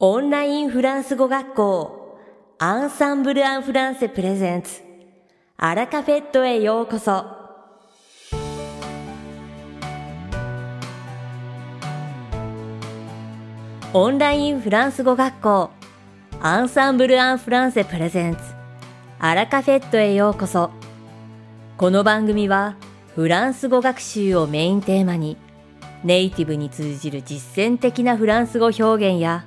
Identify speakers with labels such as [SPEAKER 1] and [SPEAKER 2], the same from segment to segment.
[SPEAKER 1] オンラインフランス語学校アンサンブル・アン・フランセプレゼンツ。アラカフェットへようこそ。オンラインフランス語学校アンサンブル・アン・フランセプレゼンツ。アラカフェットへようこそ。この番組はフランス語学習をメインテーマにネイティブに通じる実践的なフランス語表現や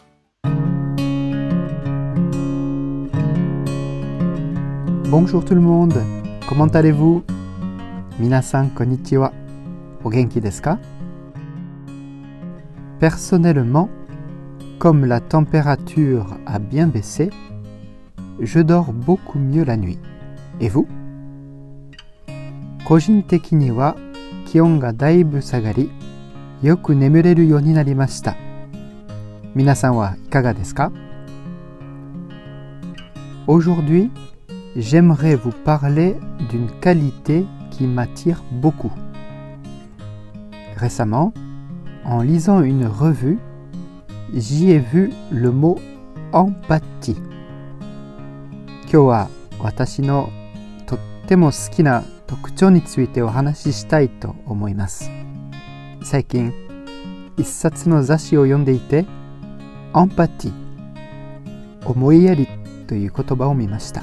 [SPEAKER 2] Bonjour tout le monde. Comment allez-vous? 皆さんこんにちは。お元気ですか Personnellement, comme la température a bien baissé, je dors beaucoup mieux la nuit. Et vous? 個人的には気温がだいぶ下がり、よく眠れるようになりました。皆さんはいかがですか Aujourd'hui, j'aimerais vous parler d'une qualité qui m'attire beaucoup. Récemment, en lisant une revue, j'y ai vu le mot empathie. 今日は私のとっても好きな特徴についてお話ししたいと思います。最近、一冊の雑誌を読んでいて、エンパティ、思いやりという言葉を見ました。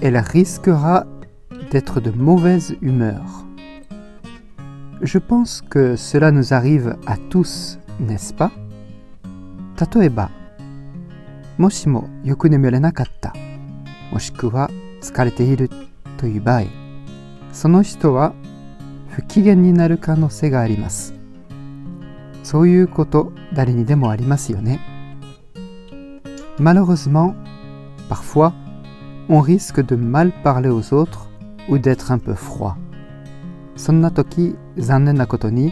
[SPEAKER 2] elle risquera d'être de mauvaise humeur. Je pense que cela nous arrive à tous, n'est-ce pas 例えば、もしもよく眠れなかった、もしくは疲れているという場合、その人は不機嫌になる可能性があります。そういうこと誰にでもありますよね。Malheureusement, parfois, on risque de mal parler aux autres ou d'être un peu froid. そんな時、残念なことに、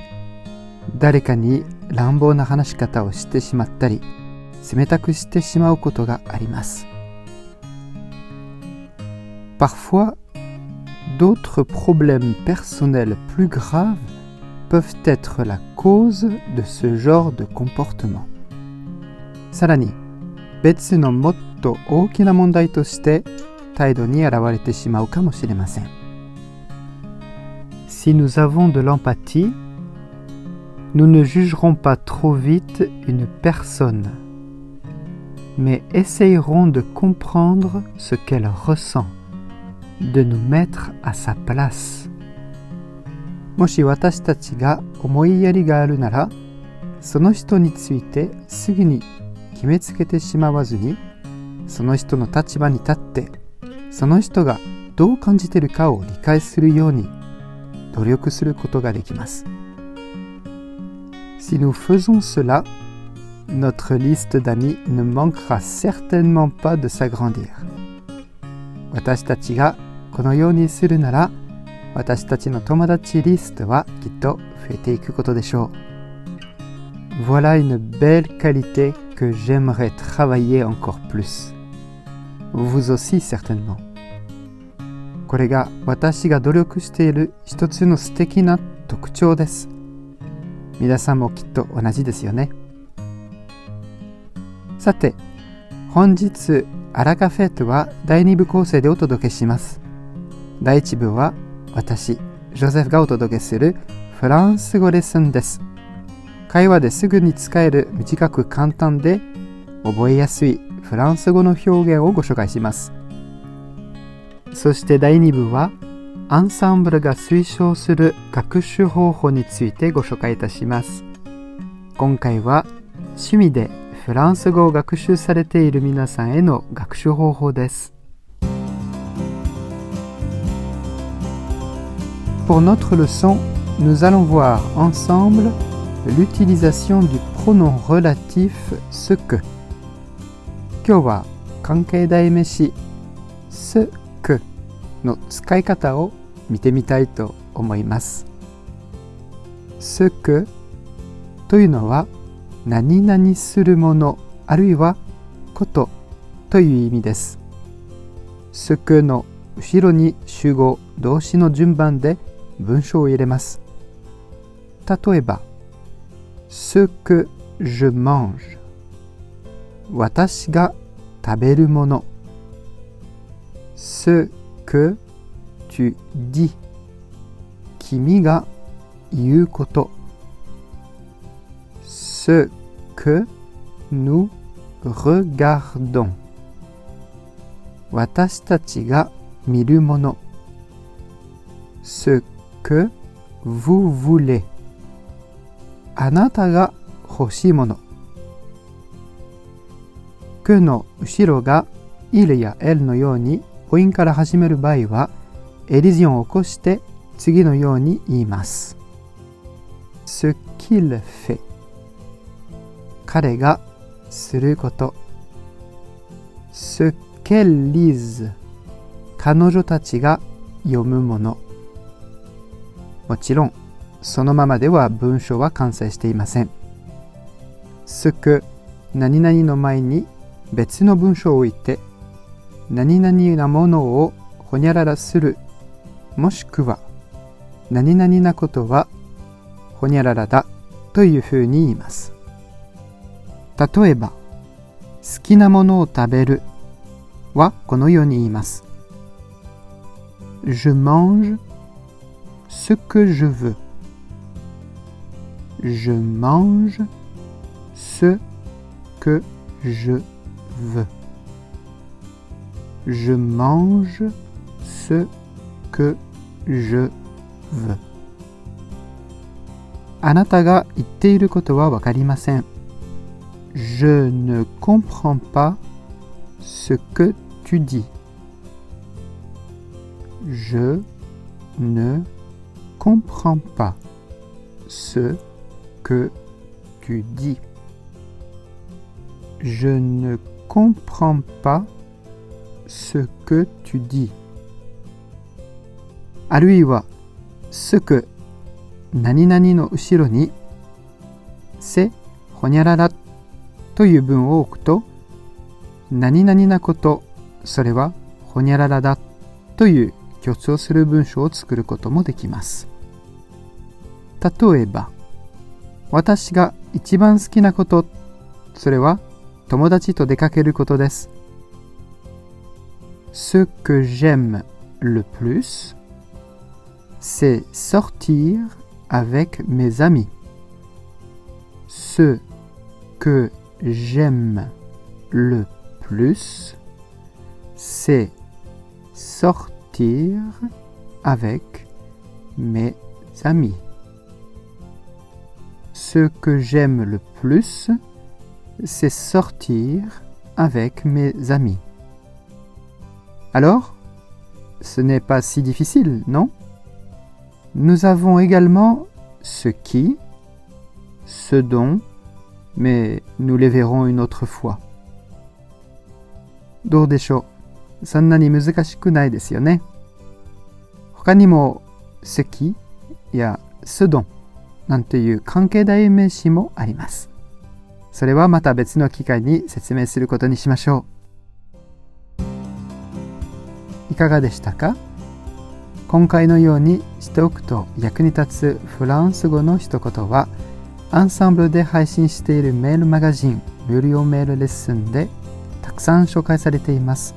[SPEAKER 2] 誰かに乱暴な話し方をしてしまったり、冷たくしてしまうことがあります。Parfois, d'autres problèmes personnels plus graves peuvent être la cause de ce genre de comportement. さらに、別のもっ と大きな問題として態度に現れてしまうかもしれません。Si nous avons de l'empathie, nous ne jugerons pas trop vite une personne, mais essayerons de comprendre ce qu'elle ressent, de nous mettre à sa place. もし私たちが思いやりがあるなら、その人についてすぐに決めつけてしまわずに、 その人の立場に立ってその人がどう感じているかを理解するように努力することができます。Si nous faisons cela, notre liste d'amis ne manquera certainement pas de s'agrandir. 私たちがこのようにするなら、私たちの友達リストはきっと増えていくことでしょう。Voilà une belle qualité que j'aimerais travailler encore plus. Vous aussi certainement. これが私が努力している一つの素敵な特徴です。皆さんもきっと同じですよね。さて、本日、アラカフェットは第2部構成でお届けします。第1部は私、ジョゼフがお届けするフランス語レッスンです。会話ですぐに使える短く簡単で覚えやすいフランス語の表現をご紹介します。そして第2部はアンサンブルが推奨する学習方法についてご紹介いたします。今回は趣味でフランス語を学習されている皆さんへの学習方法です。Pour notre leçon, nous allons voir ensemble l'utilisation du pronom relatif ce que. 今日は関係代名詞 ce que の使い方を見てみたいと思います。ce que というのは何々するものあるいはことという意味です。ce que の後ろに主語動詞の順番で文章を入れます。例えば、ce que je mange 私が食べるもの ce que tu dis 君が言うこと ce que nous regardons 私たちが見るもの ce que vous voulez あなたが欲しいもの que の後ろが il や l のように母音から始める場合はエリジオンを起こして次のように言います。ce qu'il fait 彼がすること ce qu'elle lise 彼女たちが読むものもちろんそのままでは文章は完成していません。ce que 何々の前に別の文章を置いて何々なものをほにゃららするもしくは何々なことはほにゃららだというふうに言います。例えば好きなものを食べるはこのように言います。Je mange ce que je veux. Je mange ce que je veux. Je mange ce que je veux. あなたが言っていることはわかりません。Je ne comprends pas ce que tu dis. Je ne comprends pas ce que tu dis. Je ne comprends pas ce que tu dis. あるいは、すく、何々の後ろに、せ、ほにゃららという文を置くと、何々なこと、それはほにゃららだという強調する文章を作ることもできます。例えば、私が一番好きなこと、それは 友達と出かけることです。Ce que j'aime le plus, c'est sortir avec mes amis. Ce que j'aime le plus, c'est sortir avec mes amis. Ce que j'aime le plus, c'est sortir avec mes amis. Alors, ce n'est pas si difficile, non Nous avons également ce qui, ce dont, mais nous les verrons une autre fois. どうでしょうそんなに難しくないですよね。他にも、ce qui や ce dont なんていう関係代名詞もあります。 それはまた別の機会に説明することにしましょう。いかがでしたか？今回のようにしておくと役に立つフランス語の一言はアンサンブルで配信しているメールマガジン無料メールレッスンでたくさん紹介されています。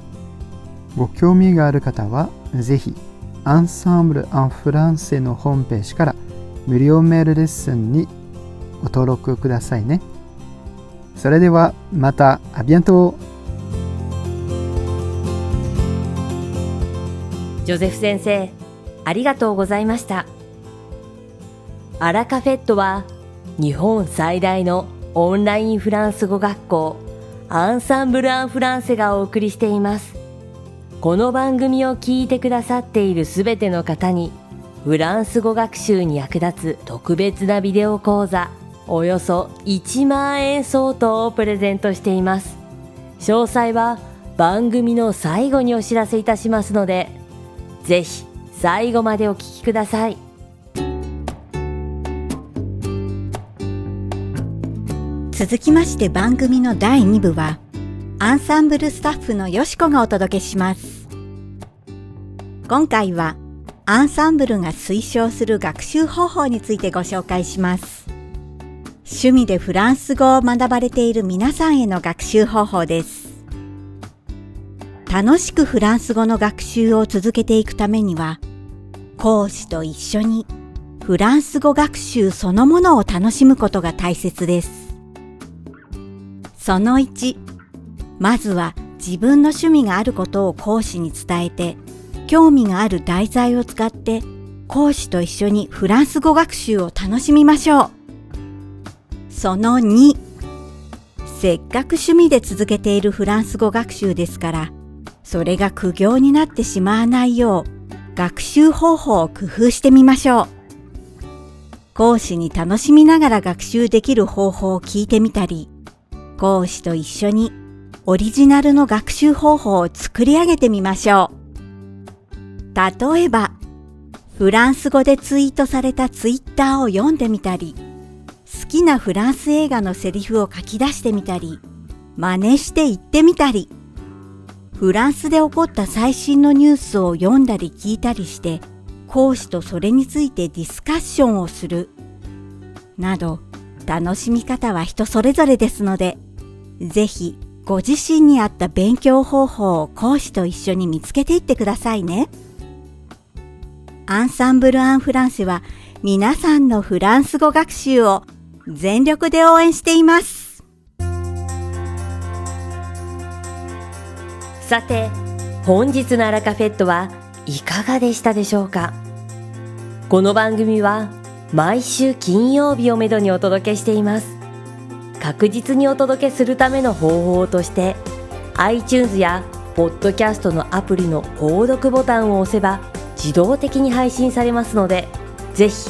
[SPEAKER 2] ご興味がある方はぜひアンサンブル・アン・フランセのホームページから無料メールレッスンにご登録くださいね。それではまたあ bientôt
[SPEAKER 1] ジョゼフ先生、ありがとうございました。アラカフェットは日本最大のオンラインフランス語学校アンサンブル・アン・フランセがお送りしています。この番組を聞いてくださっているすべての方にフランス語学習に役立つ特別なビデオ講座およそ1万円相当をプレゼントしています。詳細は番組の最後にお知らせいたしますので、ぜひ最後までお聞きください。
[SPEAKER 3] 続きまして番組の第2部はアンサンブルスタッフのよしこがお届けします今回はアンサンブルが推奨する学習方法についてご紹介します趣味でフランス語を学ばれている皆さんへの学習方法です楽しくフランス語の学習を続けていくためには講師と一緒にフランス語学習そのものを楽しむことが大切ですその1、まずは自分の趣味があることを講師に伝えて、興味がある題材を使って講師と一緒にフランス語学習を楽しみましょう。その2、せっかく趣味で続けているフランス語学習ですから、それが苦行になってしまわないよう、学習方法を工夫してみましょう。講師に楽しみながら学習できる方法を聞いてみたり、講師と一緒にオリジナルの学習方法を作り上げてみましょう。例えば、フランス語でツイートされたツイッターを読んでみたり、好きなフランス映画のセリフを書き出してみたり、真似して言ってみたり、フランスで起こった最新のニュースを読んだり聞いたりして、講師とそれについてディスカッションをする、など、楽しみ方は人それぞれですので、ぜひご自身に合った勉強方法を講師と一緒に見つけていってくださいね。アンサンブル・アン・フランセは皆さんのフランス語学習を全力で応援しています。
[SPEAKER 1] さて、本日のアラカフェットはいかがでしたでしょうか？この番組は毎週金曜日をめどにお届けしています。確実にお届けするための方法として iTunes やポッドキャストのアプリの購読ボタンを押せば自動的に配信されますのでぜひ